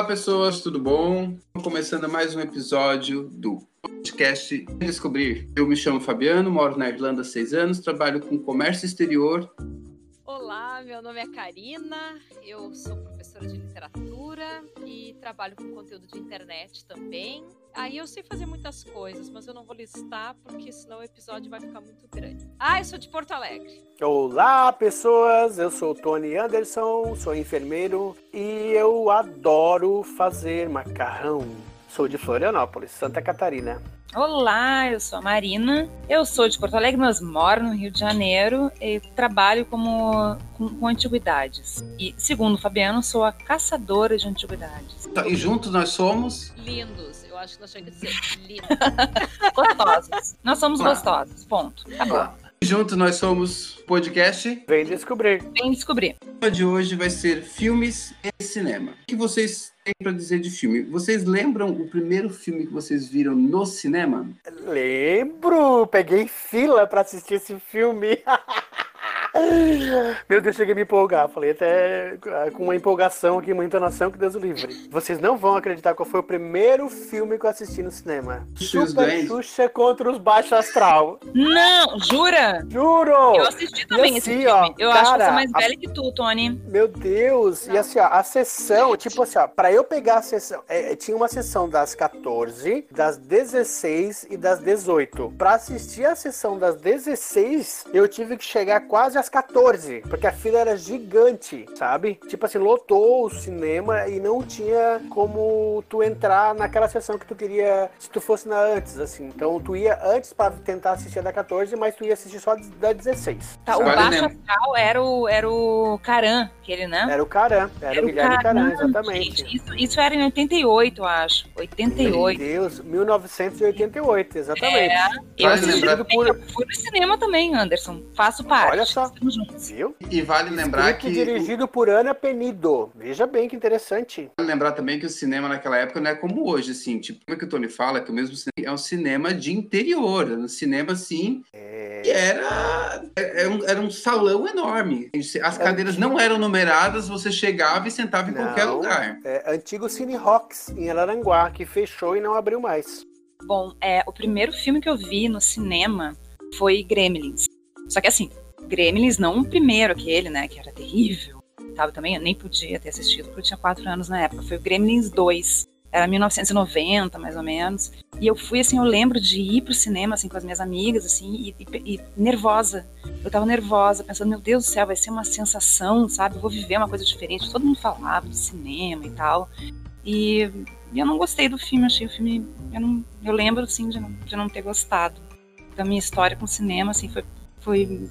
Olá, pessoas, tudo bom? Começando mais um episódio do podcast Descobrir. Eu me chamo Fabiano, moro na Irlanda há seis anos, trabalho com comércio exterior. Olá, meu nome é Karina, eu sou professora de literatura e trabalho com conteúdo de internet também. Aí eu sei fazer muitas coisas, mas eu não vou listar porque senão o episódio vai ficar muito grande. Ah, eu sou de Porto Alegre. Olá, pessoas! Eu sou Tony Anderson, sou enfermeiro e eu adoro fazer macarrão. Sou de Florianópolis, Santa Catarina. Olá, eu sou a Marina. Eu sou de Porto Alegre, mas moro no Rio de Janeiro e trabalho como com, com antiguidades. E segundo o Fabiano, sou a caçadora de antiguidades. E juntos nós somos Lindos. Eu acho que nós tínhamos que dizer lindos. Gostosos. Nós somos Claro. gostosos. Ponto. Acabou. E juntos nós somos podcast. Vem descobrir. Vem descobrir. O tema de hoje vai ser filmes e cinema. O que vocês têm para dizer de filme? Vocês lembram o primeiro filme que vocês viram no cinema? Lembro! Peguei fila pra assistir esse filme. Meu Deus, cheguei a me empolgar. Falei até ah, com uma empolgação aqui, uma entonação que Deus o livre. Vocês não vão acreditar qual foi o primeiro filme que eu assisti no cinema. Super. Xuxa contra os Baixo Astral. Não, jura? Juro! Eu assisti também E esse assim, filme. ó, eu acho que cara, sou mais a- velha que tu, Tony. Meu Deus! E assim, ó, a sessão, tipo assim, ó, pra eu pegar a sessão, é, é, tinha uma sessão das 14, das 16 e das 18. Pra assistir a sessão das 16, eu tive que chegar quase às 14, porque a fila era gigante, sabe? Tipo assim, lotou o cinema e não tinha como tu entrar naquela sessão que tu queria, se tu fosse na antes, assim. Então tu ia antes pra tentar assistir a da 14, mas tu ia assistir só da 16. Tá, o lembra- Astral era o, era o Caran, aquele, né? Era o Caran, era, o Guilherme Caran, exatamente. gente. Isso, isso era em 88, eu acho. 88. Meu Deus, 1988, exatamente. É, eu assisti fui no cinema também, Anderson. Faço parte. Olha só. Estamos juntos. Viu? E vale lembrar que dirigido por Ana Penido. Veja bem que interessante. Vale lembrar também que o cinema naquela época não é como hoje, assim, tipo, como é que o Tony fala, que o mesmo cinema é um cinema de interior, era um cinema, assim, É, que era, era, um, era um salão enorme. As cadeiras não eram numeradas, você chegava e sentava em qualquer Não. lugar. é, antigo Cine Rocks, em Araranguá, que fechou e não abriu mais. Bom, é, o primeiro filme que eu vi no cinema foi Gremlins. Só que assim, Gremlins não o primeiro, aquele, né, que era terrível. Sabe, também eu nem podia ter assistido, porque eu tinha quatro anos na época. Foi o Gremlins 2. Era 1990, mais ou menos. E eu fui, assim, eu lembro de ir pro cinema, assim, com as minhas amigas, assim, e, e- e nervosa. Eu tava nervosa, pensando, meu Deus do céu, vai ser uma sensação, sabe? Eu vou viver uma coisa diferente. Todo mundo falava do cinema e tal. E, e eu não gostei do filme, achei o filme. Eu, não, eu lembro, assim, de não, de não ter gostado. Da minha história com cinema, assim, foi, foi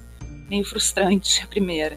meio frustrante a primeira.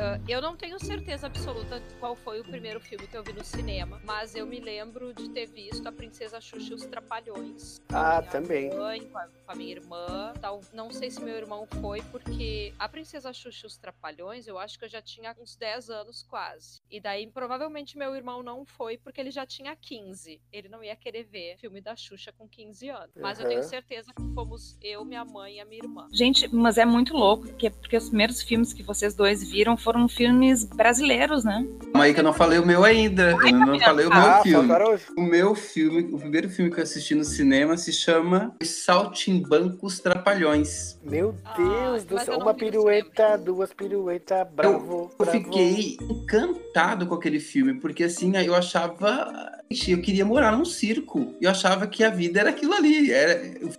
Ah, eu não tenho certeza absoluta de qual foi o primeiro filme que eu vi no cinema, mas eu me lembro de ter visto A Princesa Xuxa e os Trapalhões. com a Ah, minha também. Mãe, com, a, com a minha irmã. Tal. Não sei se meu irmão foi, porque A Princesa Xuxa e os Trapalhões, eu acho que eu já tinha uns 10 anos quase. E daí, provavelmente, meu irmão não foi, porque ele já tinha 15. Ele não ia querer ver filme da Xuxa com 15 anos. Mas eu tenho certeza que fomos eu, minha mãe e a minha irmã. Gente, mas é muito louco, porque, porque os primeiros filmes que vocês dois viram foram filmes brasileiros, né? Calma aí que eu não falei o meu ainda. Eu não falei o meu Ah, filme. O meu filme, o primeiro filme que eu assisti no cinema se chama Os Saltimbancos Trapalhões. Meu Ah, Deus do mas céu. eu Uma pirueta, duas piruetas, bravo, Eu bravo. fiquei encantado com aquele filme, porque assim, eu achava. Eu queria morar num circo. Eu achava que a vida era aquilo ali. Era,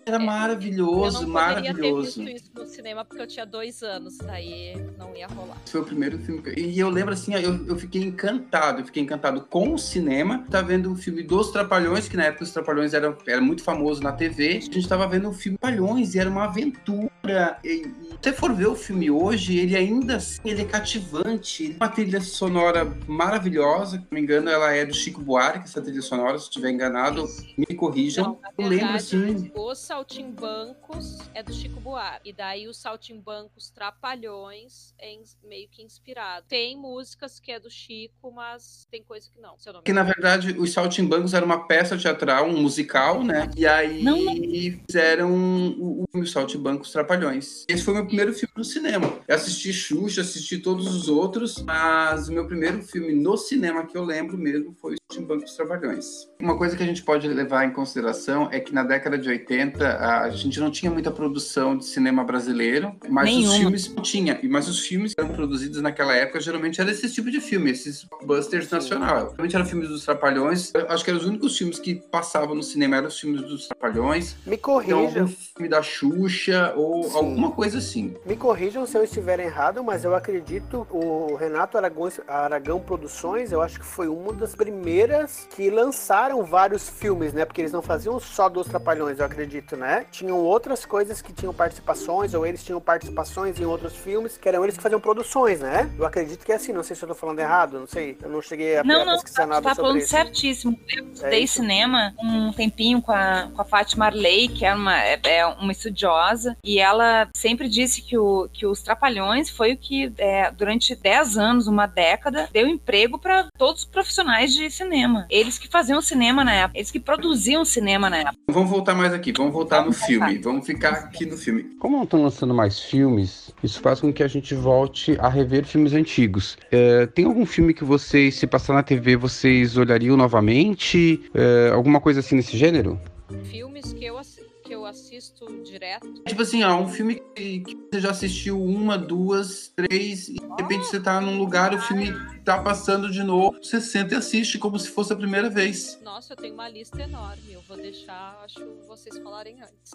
era eu maravilhoso, não poderia ter maravilhoso. visto isso no cinema porque eu tinha dois anos, daí não ia rolar. Esse foi o primeiro filme que... E eu lembro assim, eu, eu fiquei encantado. Eu fiquei encantado com o cinema. Tá vendo o filme dos Trapalhões, que na época os Trapalhões era, era muito famoso na TV. A gente tava vendo o filme Trapalhões e era uma aventura. E, e se você for ver o filme hoje, ele ainda assim, ele é cativante. Uma trilha sonora maravilhosa. Se não me engano, ela é do Chico Buarque, essa trilha sonora. Se estiver enganado, me corrijam. Não, eu lembro assim... Os Saltimbancos é do Chico Buarque. E daí os Saltimbancos Trapalhões é meio que inspirado. Tem músicas que é do Chico, mas tem coisa que não. Que na verdade os Saltimbancos era uma peça teatral, um musical, né? E aí Não, não. fizeram o, o filme Saltimbancos Trapalhões. Trapalhões. Esse foi meu primeiro filme no cinema. Eu assisti Xuxa, assisti todos os outros, mas o meu primeiro filme no cinema que eu lembro mesmo foi o Banco dos Trapalhões. Uma coisa que a gente pode levar em consideração é que na década de 80 a gente não tinha muita produção de cinema brasileiro, mas Nenhuma. os filmes tinha, mas os filmes que eram produzidos naquela época geralmente era esse tipo de filme, esses busters nacional. Geralmente eram filmes dos Trapalhões. Eu acho que eram os únicos filmes que passavam no cinema eram os filmes dos Trapalhões. Me corrijam. Então, filme da Xuxa ou Sim. alguma coisa assim. Me corrijam se eu estiver errado, mas eu acredito o Renato Aragão, Aragão Produções, eu acho que foi uma das primeiras que lançaram vários filmes, né? Porque eles não faziam só dos Trapalhões, eu acredito, né? Tinham outras coisas que tinham participações, ou eles tinham participações em outros filmes, que eram eles que faziam produções, né? Eu acredito que é assim, não sei se eu tô falando errado, não sei. Eu não cheguei a, não, a pesquisar não, nada tá falando isso. certíssimo. Eu é estudei é cinema um tempinho com a, com a Fátima Arley, que é uma, é, é uma estudiosa, e ela sempre disse que, o, que os Trapalhões foi o que, é, durante 10 anos, uma década, deu emprego para todos os profissionais de cinema. Eles que faziam cinema na época, eles que produziam cinema na época. Vamos voltar mais aqui, vamos voltar vamos no filme, vamos ficar aqui no filme. Como não estão lançando mais filmes, isso faz com que a gente volte a rever filmes antigos. É, tem algum filme que vocês, se passar na TV, vocês olhariam novamente? É, alguma coisa assim nesse gênero? Filmes assisto direto. Tipo assim, ó, um filme que, que você já assistiu uma, duas, três, e de repente você tá num lugar, o filme tá passando de novo, você senta e assiste como se fosse a primeira vez. Nossa, eu tenho uma lista enorme. Eu vou deixar, acho, vocês falarem antes.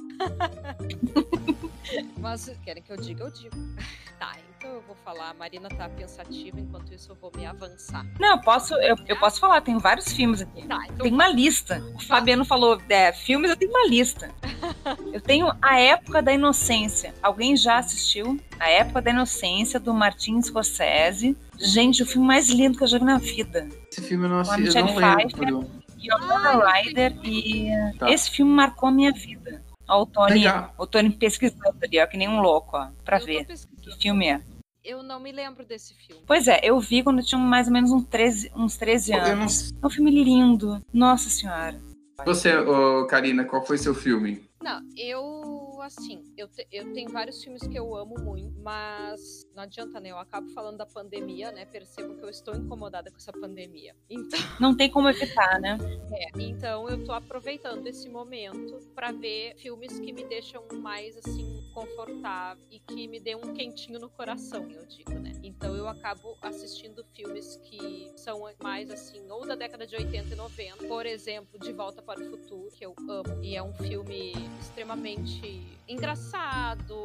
Mas querem que eu diga, eu digo. Tá, então eu vou falar. A Marina tá pensativa, enquanto isso eu vou me avançar. Não, eu posso, eu, eu posso falar, tem vários filmes aqui. Tá, então... Tem uma lista. O Fabiano falou, é, filmes, eu tenho uma lista. eu tenho A Época da Inocência. Alguém já assistiu? A Época da Inocência, do Martin Scorsese. Gente, o filme mais lindo que eu já vi na vida. Esse filme eu não assisti, eu não lembro. E o Rider, e tá. esse filme marcou a minha vida. Ó, o Tony, o Tony pesquisando ali, ó, que nem um louco, ó, pra eu ver que filme é. Eu não me lembro desse filme. Pois é, eu vi quando eu tinha mais ou menos uns 13, uns 13 anos. Não... É um filme lindo. Nossa Senhora. Você, oh, Karina, qual foi seu filme? Não, eu, assim, eu, te, eu tenho vários filmes que eu amo muito, mas não adianta, né? Eu acabo falando da pandemia, né? Percebo que eu estou incomodada com essa pandemia. Então... Não tem como evitar, né? É, então eu tô aproveitando esse momento para ver filmes que me deixam mais, assim, confortável e que me dê um quentinho no coração, eu digo, né? Então eu acabo assistindo filmes que são mais, assim, ou da década de 80 e 90, por exemplo, De Volta para o Futuro, que eu amo, e é um filme extremamente engraçado,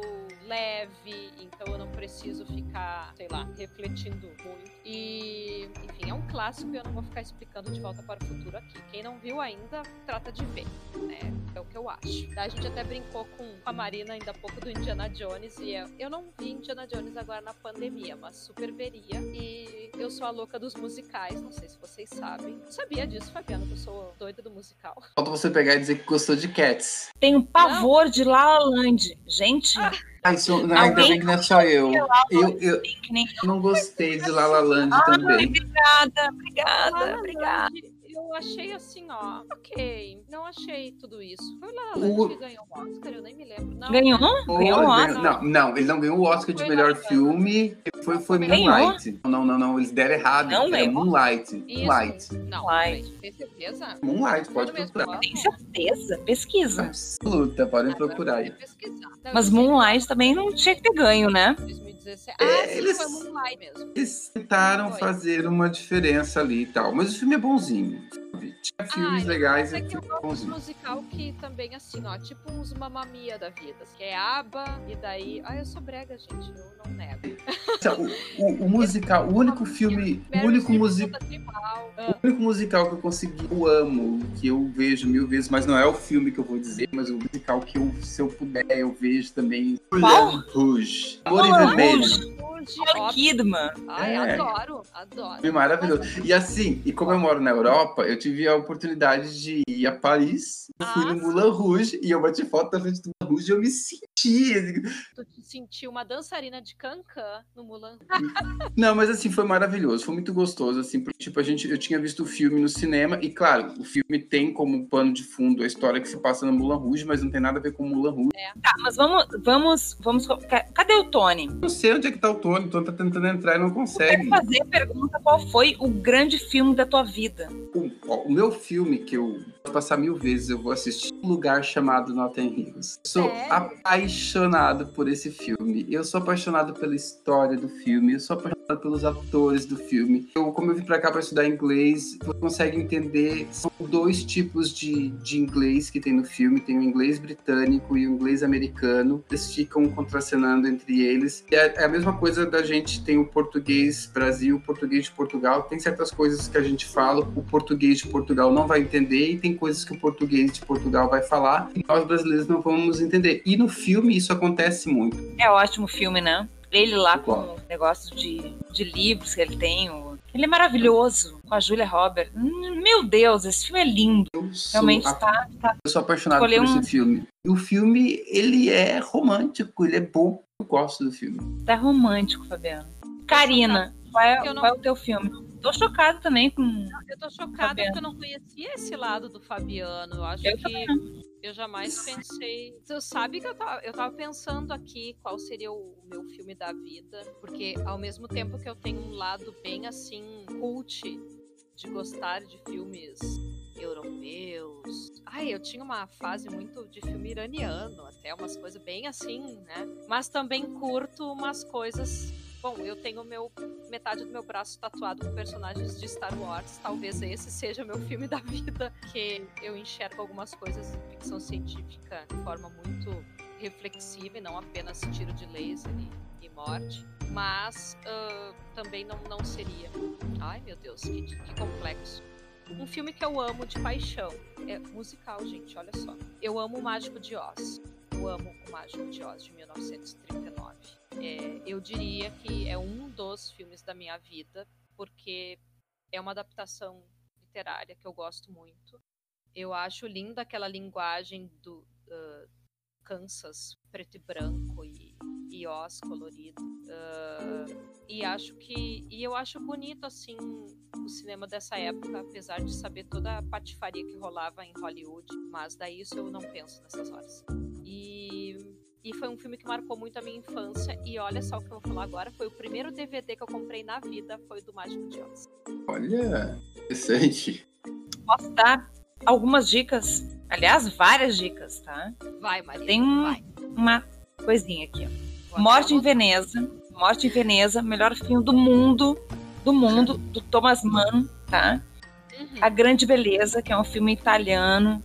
leve, então eu não preciso ficar, sei lá, refletindo muito. E, enfim, é um clássico e eu não vou ficar explicando de volta para o futuro aqui. Quem não viu ainda, trata de ver, né? É o que eu acho. A gente até brincou com a Marina ainda há pouco do Indiana Jones e eu, eu não vi Indiana Jones agora na pandemia, mas super veria. E eu sou a louca dos musicais, não sei se vocês sabem. Sabia disso, Fabiano, que eu sou doida do musical. Falta você pegar e dizer que gostou de Cats. Tenho pavor não. de La La Land. Gente. Ah. Ah, isso, não, ainda bem que não é só eu. Eu, eu, eu não gostei de La La Land também. Obrigada, obrigada, obrigada eu achei assim, ó, ok. Não achei tudo isso. Foi lá o... que ganhou o Oscar, eu nem me lembro. Não, ganhou? Ganhou o Oscar? Não, não, ele não ganhou o Oscar de melhor filme. Foi, foi Moonlight. Não, não, não, eles deram errado. Não, é Moonlight. Isso. Moonlight. Não, Moonlight. tem certeza? Moonlight, pode procurar. Tem certeza? Pesquisa. Absoluta, podem procurar aí. Mas Moonlight também não tinha que ter ganho, né? 2017. Ah, é, sim, eles, foi Moonlight mesmo. Eles tentaram fazer uma diferença ali e tal, mas o filme é bonzinho. Tinha filmes ah, legais é que eu gosto de musical que também, assim, ó, tipo uns mamamia da vida. Que é aba, e daí. Ah, eu sou brega, gente, eu não nego. O, o, o musical, o único filme. O único musical. O único musical que eu consegui, eu amo, que eu vejo mil vezes, mas não é o filme que eu vou dizer, mas o musical que eu, se eu puder, eu vejo também. Qual? Rouge. Amor em Vermelho. Nicole Kidman. Ai, é. adoro, adoro. Foi maravilhoso. E assim, e como eu moro na Europa, eu tive a oportunidade de ir a Paris, eu fui no Moulin Rouge e eu bati foto da frente do Moulin Rouge e eu me senti Tu te sentiu uma dançarina de cancan no Mulan. Não, mas assim, foi maravilhoso, foi muito gostoso, assim, porque, tipo, a gente, eu tinha visto o filme no cinema, e claro, o filme tem como pano de fundo a história que se passa no Mulan Rouge, mas não tem nada a ver com o Mulan Rouge. É. Tá, mas vamos, vamos, vamos. Cadê o Tony? Não sei onde é que tá o Tony, o Tony tá tentando entrar e não consegue. Eu fazer a pergunta qual foi o grande filme da tua vida. O, o meu filme que eu vou passar mil vezes, eu vou assistir um lugar chamado Notting Hills. Sou Sério? apaixonado por esse filme. Eu sou apaixonado pela história do filme. Eu sou apaixonado pelos atores do filme. Eu, como eu vim pra cá pra estudar inglês, você consegue entender. São dois tipos de, de inglês que tem no filme. Tem o inglês britânico e o inglês americano. Eles ficam contracenando entre eles. É, é a mesma coisa da gente tem o português Brasil, o português de Portugal. Tem certas coisas que a gente fala, o português de Portugal não vai entender, e tem coisas que o português de Portugal vai falar, e nós brasileiros não vamos entender. E no filme isso acontece muito. É ótimo filme, né? Ele lá com o negócio de, de livros que ele tem. o- Ele é maravilhoso, com a Julia Roberts. Hum, Meu Deus, esse filme é lindo. Eu Realmente a- tá, tá. eu sou apaixonado Escolher por um- esse filme. E o filme, ele é romântico, ele é bom. Eu gosto do filme. Tá romântico, Fabiano. Karina, qual é, não- qual é o teu filme? Tô chocada também com. Eu tô chocada porque eu não conhecia esse lado do Fabiano. Eu acho Eu que eu jamais pensei. Tu sabe que eu tava, eu tava pensando aqui qual seria o meu filme da vida, porque ao mesmo tempo que eu tenho um lado bem assim, cult, de gostar de filmes europeus. Ai, eu tinha uma fase muito de filme iraniano, até umas coisas bem assim, né? Mas também curto umas coisas. Bom, eu tenho meu metade do meu braço tatuado com personagens de Star Wars. Talvez esse seja meu filme da vida, que eu enxergo algumas coisas de ficção científica de forma muito reflexiva e não apenas tiro de laser e, e morte. Mas ah, também não, não seria. Ai meu Deus, que, que complexo. Um filme que eu amo de paixão. É musical, gente, olha só. Eu amo o Mágico de Oz. Eu amo o Mágico de Oz de 1939. É, eu diria que é um dos filmes da minha vida, porque é uma adaptação literária que eu gosto muito. Eu acho linda aquela linguagem do ah, Kansas preto e branco e, e Oz colorido. Ah, e acho que e eu acho bonito assim o cinema dessa época, apesar de saber toda a patifaria que rolava em Hollywood, mas daí isso eu não penso nessas horas. E foi um filme que marcou muito a minha infância. E olha só o que eu vou falar agora: foi o primeiro DVD que eu comprei na vida, foi o do Mágico de Oz. Olha, interessante. Posso dar algumas dicas? Aliás, várias dicas, tá? Vai, Maria. Tem um- vai. Uma coisinha aqui, ó. Vou Morte em Veneza. Morte em Veneza, melhor filme do mundo. Do mundo, do Thomas Mann, tá? Uhum. A Grande Beleza, que é um filme italiano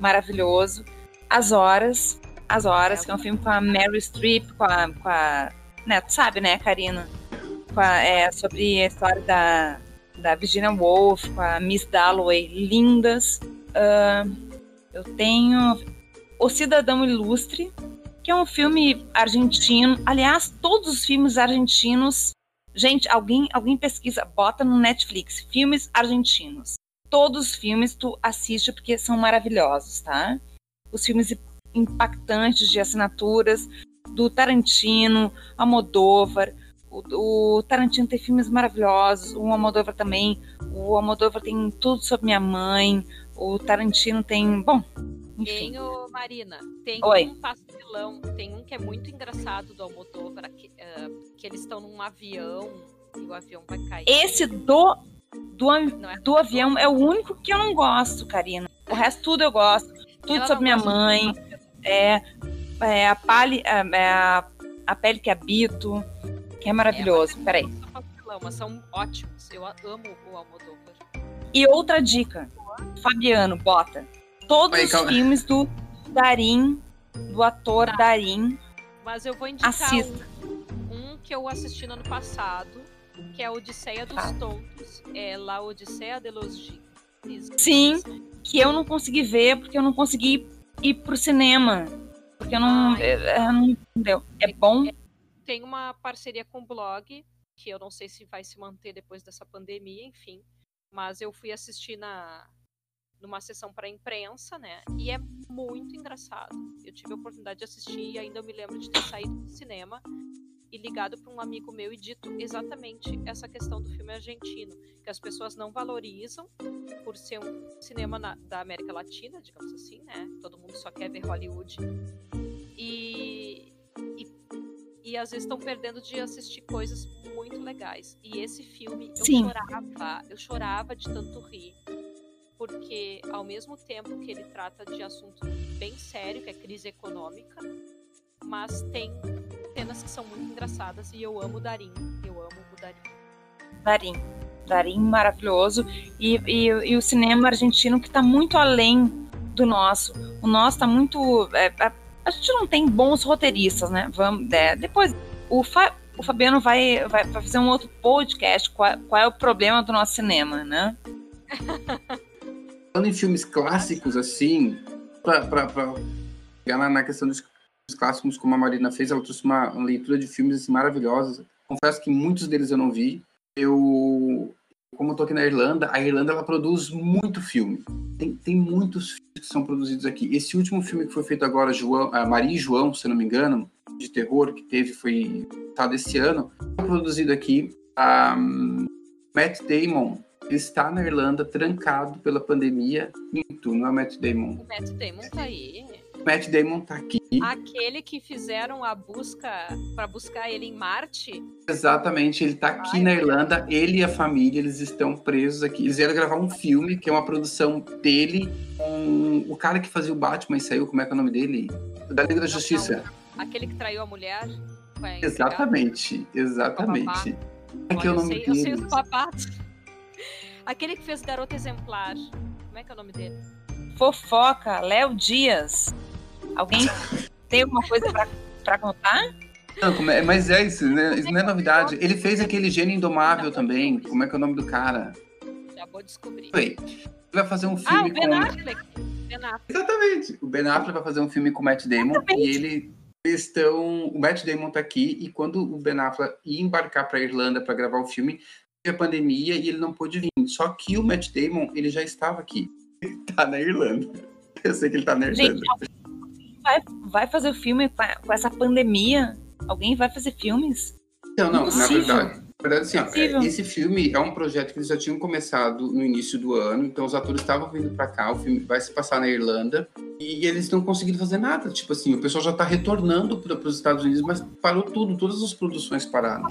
maravilhoso. As Horas, As Horas, que é um filme com a Meryl Streep, com a. Com a né, tu sabe, né, Karina? Com a- é, sobre a história da, da Virginia Woolf, com a Miss Dalloway, lindas. Ah, eu tenho O Cidadão Ilustre, que é um filme argentino. Aliás, todos os filmes argentinos. Gente, alguém, alguém pesquisa, bota no Netflix, filmes argentinos. Todos os filmes tu assiste porque são maravilhosos, tá? Os filmes impactantes de assinaturas do Tarantino, Almodóvar. O, o Tarantino tem filmes maravilhosos, o Almodóvar também. O Almodóvar tem tudo sobre minha mãe. O Tarantino tem, bom, enfim. Tem o Marina, tem Oi. um pastelão, tem um que é muito engraçado do Almodóvar, que, ah, que eles estão num avião e o avião vai cair. Esse do, do, é? do avião é o único que eu não gosto, Karina. O resto tudo eu gosto. Tudo sobre minha mãe. É, é a, pale, é, é a, a pele que habito, que é maravilhoso. É, Peraí. é mas são ótimos. Eu amo o Almodóvar. E outra dica, Fabiano, bota. Todos Aí, os calma. filmes do Darim, do ator Tá. Darim, Mas eu vou indicar assista. um, um que eu assisti no ano passado, que é a Odisseia dos Tá. Tontos. É La Odisseia de los Gigos. Sim, que eu não consegui ver porque eu não consegui ir pro cinema. Porque eu não. Ai. é- é, não entendeu. É bom? Tem uma parceria com o blog, que eu não sei se vai se manter depois dessa pandemia, enfim. Mas eu fui assistir na, numa sessão para imprensa, né? E é muito engraçado. Eu tive a oportunidade de assistir e ainda eu me lembro de ter saído do cinema e ligado para um amigo meu e dito exatamente essa questão do filme argentino, que as pessoas não valorizam por ser um cinema na, da América Latina, digamos assim, né? Todo mundo só quer ver Hollywood. E, e, e às vezes estão perdendo de assistir coisas muito legais. E esse filme, eu Sim. chorava, eu chorava de tanto rir. Porque ao mesmo tempo que ele trata de assunto bem sério, que é crise econômica, mas tem cenas que são muito engraçadas e eu amo o Darim. Eu amo o Darim. Darim. Darim maravilhoso. E, e, e o cinema argentino que está muito além do nosso. O nosso está muito. é, a, a gente não tem bons roteiristas, né? Vamos, é, depois, o, Fa- o Fabiano vai, vai, vai fazer um outro podcast. Qual, qual é o problema do nosso cinema, né? Falando em filmes clássicos, assim, pra chegar na, questão dos clássicos, como a Marina fez, ela trouxe uma, leitura de filmes assim, maravilhosos. Confesso que muitos deles eu não vi. Eu, como eu tô aqui na Irlanda, a Irlanda ela produz muito filme. Tem, tem muitos filmes que são produzidos aqui. Esse último filme que foi feito agora, João, Maria e João, se não me engano, de terror que teve, foi tá desse ano, foi produzido aqui. Matt Damon está na Irlanda trancado pela pandemia. Minto, não é Matt Damon. O Matt Damon tá aí. Matt Damon tá aqui. Aquele que fizeram a busca para buscar ele em Marte. Exatamente, ele tá aqui Ai, na Irlanda, ele e a família, eles estão presos aqui. Eles vieram gravar um filme, que é uma produção dele, com o cara que fazia o Batman e saiu, como é que é o nome dele? Da Liga da Justiça. Aquele que traiu a mulher. Exatamente, exatamente. É que é o Olha, eu nome sei, eu sei dele. os papatos. Aquele que fez Garota Exemplar. Como é que é o nome dele? Fofoca, Léo Dias. Alguém tem alguma coisa pra, pra contar? Não, é- mas é isso, né? Isso não é novidade. Ele fez aquele Gênio Indomável também. Como é que é o nome do cara? Já vou descobrir. Foi. Ele vai fazer um Ah, filme o Ben com. Affleck. Ben Affleck. Exatamente. O Ben Affleck vai fazer um filme com o Matt Damon Exatamente. e ele estão. O Matt Damon tá aqui e quando o Ben Affleck ia embarcar para Irlanda para gravar o filme, teve a pandemia e ele não pôde vir. Só que o Matt Damon ele já estava aqui. Ele tá na Irlanda. Eu sei que ele tá na Irlanda. Gente, vai, vai fazer o filme com, essa pandemia? Alguém vai fazer filmes? Então, não, na Impossível. verdade. Na verdade, assim, é, esse filme é um projeto que eles já tinham começado no início do ano, então os atores estavam vindo para cá, o filme vai se passar na Irlanda, e eles não conseguiram fazer nada. Tipo assim, o pessoal já tá retornando para os Estados Unidos, mas parou tudo, todas as produções pararam.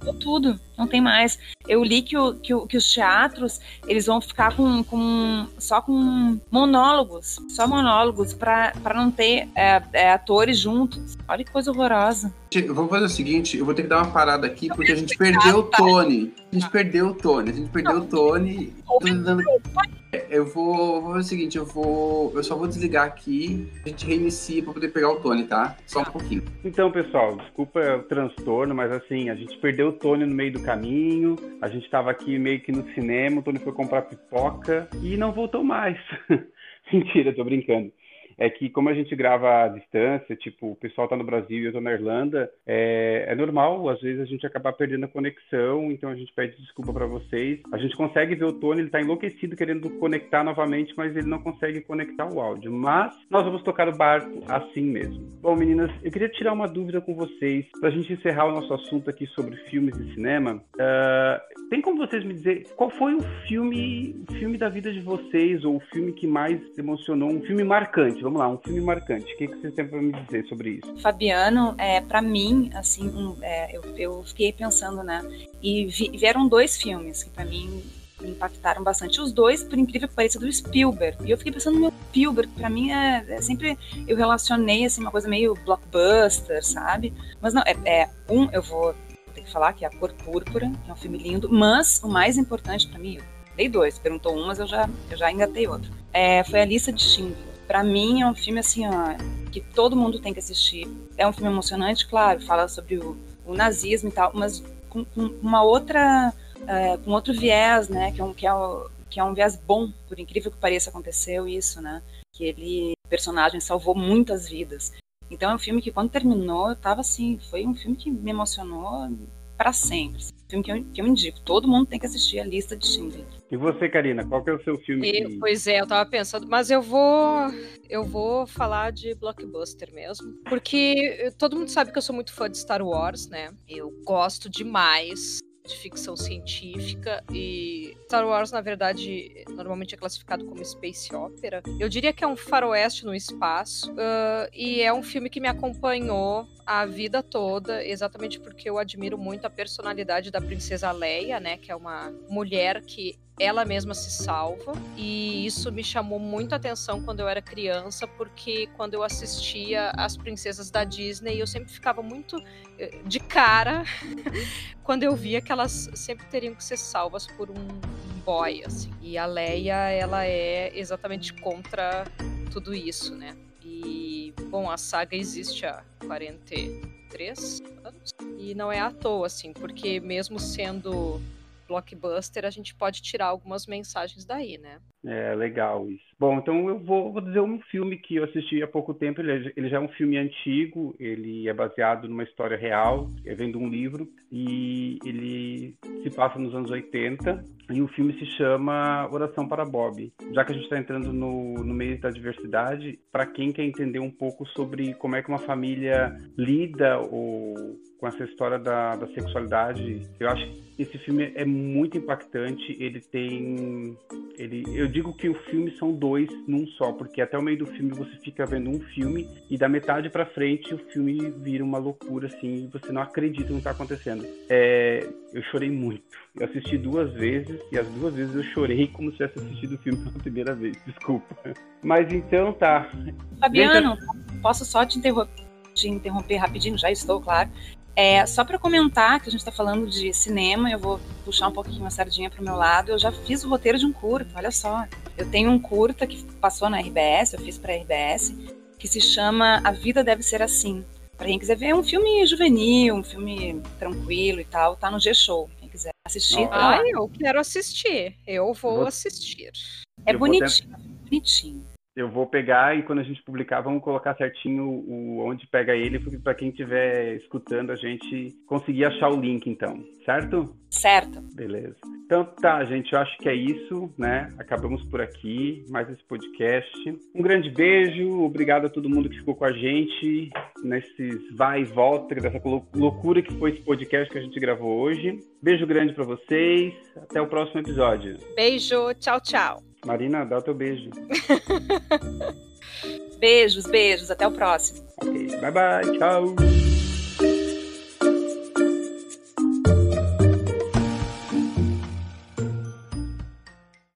Mudou tudo, não tem mais. Eu li que, o- que, o- que os teatros eles vão ficar com, com só com monólogos, só monólogos para não ter é, é, atores juntos. Olha que coisa horrorosa. Vou fazer o seguinte, eu vou ter que dar uma parada aqui, porque a gente perdeu o Tony. A gente perdeu o Tony, a gente perdeu o Tony. É, Eu vou, vou fazer o seguinte, eu vou. Eu só vou desligar aqui, a gente reinicia para poder pegar o Tony, tá? Só um pouquinho. Então, pessoal, desculpa o transtorno, mas assim, a gente perdeu o Tony no meio do caminho, a gente tava aqui meio que no cinema, o Tony foi comprar pipoca e não voltou mais. Mentira, tô brincando. É que como a gente grava à distância, tipo, o pessoal tá no Brasil e eu tô na Irlanda, é, é normal, às vezes a gente acabar perdendo a conexão, então a gente pede desculpa para vocês. A gente consegue ver o Tony, ele tá enlouquecido querendo conectar novamente, mas ele não consegue conectar o áudio. Mas nós vamos tocar o barco assim mesmo. Bom, meninas, eu queria tirar uma dúvida com vocês, pra gente encerrar o nosso assunto aqui sobre filmes e cinema. Ah, tem como vocês me dizer qual foi o filme, filme da vida de vocês, ou o filme que mais emocionou, um filme marcante? Vamos lá, um filme marcante. O que, que vocês têm pra me dizer sobre isso? Fabiano, é, para mim, assim, um, é, eu, eu fiquei pensando, né? E vi- vieram dois filmes que para mim me impactaram bastante. Os dois, por incrível que pareça, do Spielberg. E eu fiquei pensando no meu Spielberg, que pra mim é, é sempre eu relacionei assim uma coisa meio blockbuster, sabe? Mas não, é, é um eu vou ter que falar que é a Cor Púrpura, que é um filme lindo, mas o mais importante pra mim, eu dei dois, perguntou um, mas eu já eu já engatei outro. É, foi a Lista de Schindler. Pra mim é um filme assim, ó, que todo mundo tem que assistir. É um filme emocionante, claro, fala sobre o, o nazismo e tal, mas com, com uma outra, é, com outro viés, né, que é, um, que, é o- que é um viés bom, por incrível que pareça, aconteceu isso, né, que ele, personagem salvou muitas vidas. Então é um filme que quando terminou, eu tava assim, foi um filme que me emocionou para sempre. Filme que eu, que eu indico. Todo mundo tem que assistir a lista de Schindler. E você, Karina, qual que é o seu filme? que... Pois é, eu tava pensando, mas eu vou eu vou falar de blockbuster mesmo, porque todo mundo sabe que eu sou muito fã de Star Wars, né? Eu gosto demais de ficção científica e Star Wars, na verdade, normalmente é classificado como space opera. Eu diria que é um faroeste no espaço uh, e é um filme que me acompanhou a vida toda, exatamente porque eu admiro muito a personalidade da princesa Leia, né, que é uma mulher que ela mesma se salva. E isso me chamou muito a atenção quando eu era criança, porque quando eu assistia as princesas da Disney, eu sempre ficava muito eh, de cara quando eu via que elas sempre teriam que ser salvas por um boy, assim. E a Leia, ela é exatamente contra tudo isso, né? Bom, a saga existe há 43 anos. E não é à toa, assim, porque mesmo sendo blockbuster, a gente pode tirar algumas mensagens daí, né? É, legal isso. Bom, então eu vou, vou dizer um filme que eu assisti há pouco tempo. Ele, é, ele, já é um filme antigo, ele é baseado numa história real, é vendo um livro, e ele se passa nos anos 80. E o filme se chama Oração para Bob. Já que a gente está entrando no, no meio da diversidade, para quem quer entender um pouco sobre como é que uma família lida ou com essa história da, da sexualidade, eu acho que esse filme é muito impactante. Ele tem, ele, eu digo que o filme são dois num só, porque até o meio do filme você fica vendo um filme e da metade para frente o filme vira uma loucura assim, e você não acredita no que tá acontecendo. É, eu chorei muito. Eu assisti duas vezes e as duas vezes eu chorei como se tivesse assistido o filme pela primeira vez. Desculpa. Mas então tá. Fabiano, Deixa... posso só te interromper, te interromper rapidinho? Já estou, claro. É, só para comentar que a gente está falando de cinema, eu vou puxar um pouquinho a sardinha para o meu lado. Eu já fiz o roteiro de um curta, olha só. Eu tenho um curta que passou na RBS, eu fiz para a RBS, que se chama A Vida Deve Ser Assim. Para quem quiser ver, é um filme juvenil, um filme tranquilo e tal, tá no G-Show. Quem quiser assistir. Ah, eu quero assistir. Eu vou, vou... assistir. É eu bonitinho, bonitinho eu vou pegar e quando a gente publicar, vamos colocar certinho o, onde pega ele, para quem estiver escutando a gente conseguir achar o link, então, certo? Certo. Beleza. Então tá, gente, eu acho que é isso, né? Acabamos por aqui, mais esse podcast. Um grande beijo, obrigado a todo mundo que ficou com a gente nesses vai e volta dessa loucura que foi esse podcast que a gente gravou hoje. Beijo grande para vocês, até o próximo episódio. Beijo, tchau, tchau. Marina, dá o teu beijo. beijos, beijos. Até o próximo. Ok, bye bye. Tchau.